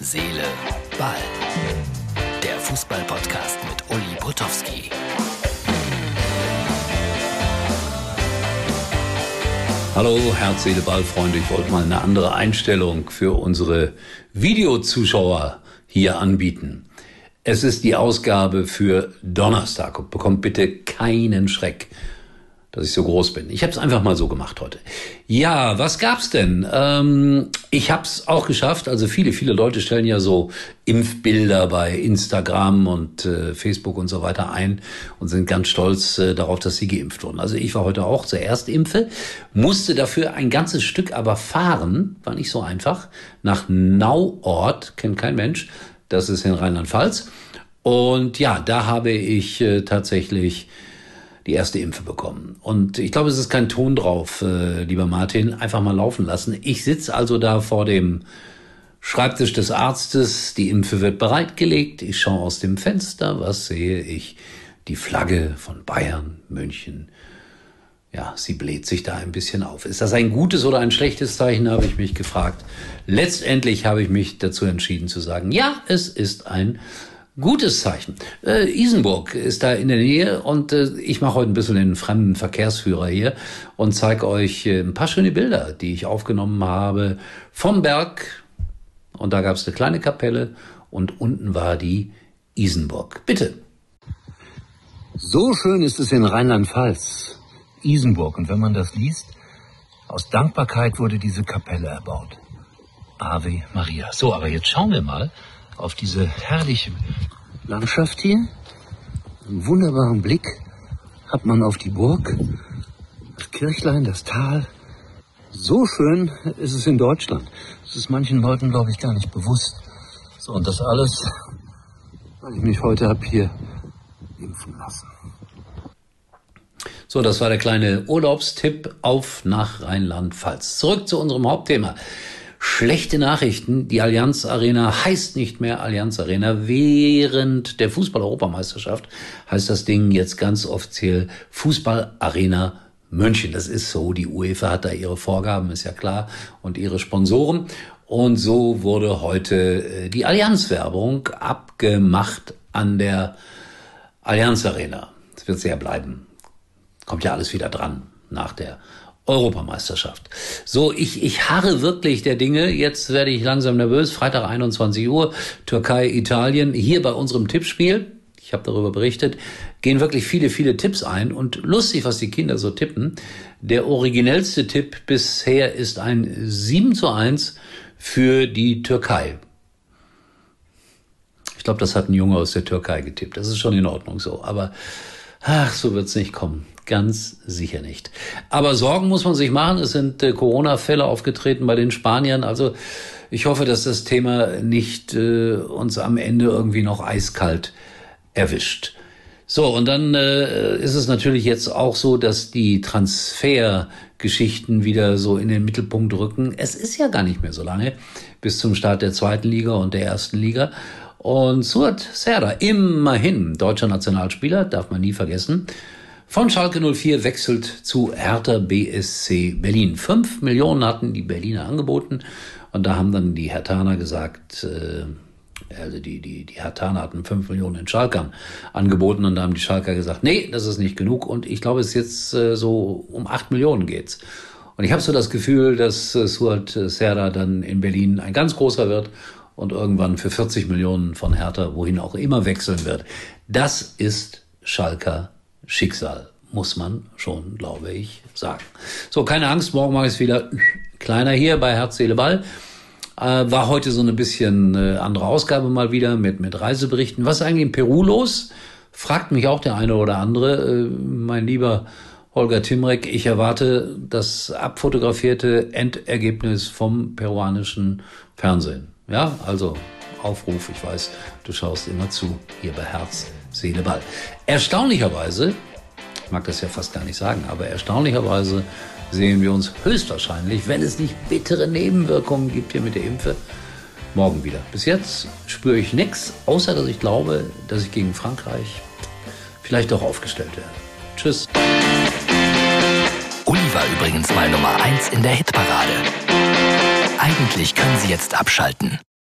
Seele, Ball. Der Fußball-Podcast mit Uli Potowski. Hallo, Herz, Seele, Ball, Freunde. Ich wollte mal eine andere Einstellung für unsere Videozuschauer hier anbieten. Es ist die Ausgabe für Donnerstag. Bekommt bitte keinen Schreck dass ich so groß bin. Ich habe es einfach mal so gemacht heute. Ja, was gab's denn? Ähm, ich habe es auch geschafft. Also viele, viele Leute stellen ja so Impfbilder bei Instagram und äh, Facebook und so weiter ein und sind ganz stolz äh, darauf, dass sie geimpft wurden. Also ich war heute auch zur Erstimpfe, musste dafür ein ganzes Stück aber fahren, war nicht so einfach, nach Nauort, kennt kein Mensch, das ist in Rheinland-Pfalz. Und ja, da habe ich äh, tatsächlich die erste Impfe bekommen. Und ich glaube, es ist kein Ton drauf, äh, lieber Martin, einfach mal laufen lassen. Ich sitze also da vor dem Schreibtisch des Arztes, die Impfe wird bereitgelegt, ich schaue aus dem Fenster, was sehe ich? Die Flagge von Bayern, München. Ja, sie bläht sich da ein bisschen auf. Ist das ein gutes oder ein schlechtes Zeichen, habe ich mich gefragt. Letztendlich habe ich mich dazu entschieden zu sagen, ja, es ist ein Gutes Zeichen. Äh, Isenburg ist da in der Nähe und äh, ich mache heute ein bisschen den fremden Verkehrsführer hier und zeige euch äh, ein paar schöne Bilder, die ich aufgenommen habe vom Berg. Und da gab es eine kleine Kapelle und unten war die Isenburg. Bitte. So schön ist es in Rheinland-Pfalz. Isenburg. Und wenn man das liest, aus Dankbarkeit wurde diese Kapelle erbaut. Ave Maria. So, aber jetzt schauen wir mal, auf diese herrliche Landschaft hier. Einen wunderbaren Blick hat man auf die Burg, das Kirchlein, das Tal. So schön ist es in Deutschland. Das ist manchen Leuten, glaube ich, gar nicht bewusst. So, und das alles, weil ich mich heute habe hier impfen lassen. So, das war der kleine Urlaubstipp auf nach Rheinland-Pfalz. Zurück zu unserem Hauptthema. Schlechte Nachrichten. Die Allianz Arena heißt nicht mehr Allianz Arena. Während der Fußball-Europameisterschaft heißt das Ding jetzt ganz offiziell Fußball Arena München. Das ist so. Die UEFA hat da ihre Vorgaben, ist ja klar, und ihre Sponsoren. Und so wurde heute äh, die Allianz-Werbung abgemacht an der Allianz Arena. Das wird sehr bleiben. Kommt ja alles wieder dran nach der Europameisterschaft. So, ich, ich harre wirklich der Dinge. Jetzt werde ich langsam nervös. Freitag 21 Uhr, Türkei, Italien. Hier bei unserem Tippspiel, ich habe darüber berichtet, gehen wirklich viele, viele Tipps ein. Und lustig, was die Kinder so tippen. Der originellste Tipp bisher ist ein 7 zu 1 für die Türkei. Ich glaube, das hat ein Junge aus der Türkei getippt. Das ist schon in Ordnung so. Aber ach, so wird's nicht kommen. Ganz sicher nicht. Aber Sorgen muss man sich machen. Es sind äh, Corona-Fälle aufgetreten bei den Spaniern. Also ich hoffe, dass das Thema nicht äh, uns am Ende irgendwie noch eiskalt erwischt. So, und dann äh, ist es natürlich jetzt auch so, dass die Transfergeschichten wieder so in den Mittelpunkt rücken. Es ist ja gar nicht mehr so lange bis zum Start der zweiten Liga und der ersten Liga. Und Suat Serda, immerhin deutscher Nationalspieler, darf man nie vergessen, von Schalke 04 wechselt zu Hertha BSC Berlin. Fünf Millionen hatten die Berliner angeboten und da haben dann die Hertaner gesagt, äh, also die, die, die Hertaner hatten fünf Millionen in Schalkern angeboten und da haben die Schalker gesagt, nee, das ist nicht genug und ich glaube, es ist jetzt äh, so um acht Millionen geht's. Und ich habe so das Gefühl, dass äh, Suat Serra dann in Berlin ein ganz großer wird und irgendwann für 40 Millionen von Hertha, wohin auch immer wechseln wird. Das ist Schalker Schicksal, muss man schon, glaube ich, sagen. So, keine Angst, morgen mache ich es wieder kleiner hier bei Herz, Seele, Ball. Äh, war heute so eine bisschen äh, andere Ausgabe mal wieder mit, mit Reiseberichten. Was ist eigentlich in Peru los? Fragt mich auch der eine oder andere. Äh, mein lieber Holger Timrek, ich erwarte das abfotografierte Endergebnis vom peruanischen Fernsehen. Ja, also Aufruf, ich weiß, du schaust immer zu, hier bei Herz, Seele, Ball. Erstaunlicherweise, ich mag das ja fast gar nicht sagen, aber erstaunlicherweise sehen wir uns höchstwahrscheinlich, wenn es nicht bittere Nebenwirkungen gibt hier mit der Impfe, morgen wieder. Bis jetzt spüre ich nichts, außer dass ich glaube, dass ich gegen Frankreich vielleicht doch aufgestellt werde. Tschüss. Uli war übrigens mal Nummer 1 in der Hitparade. Eigentlich können Sie jetzt abschalten.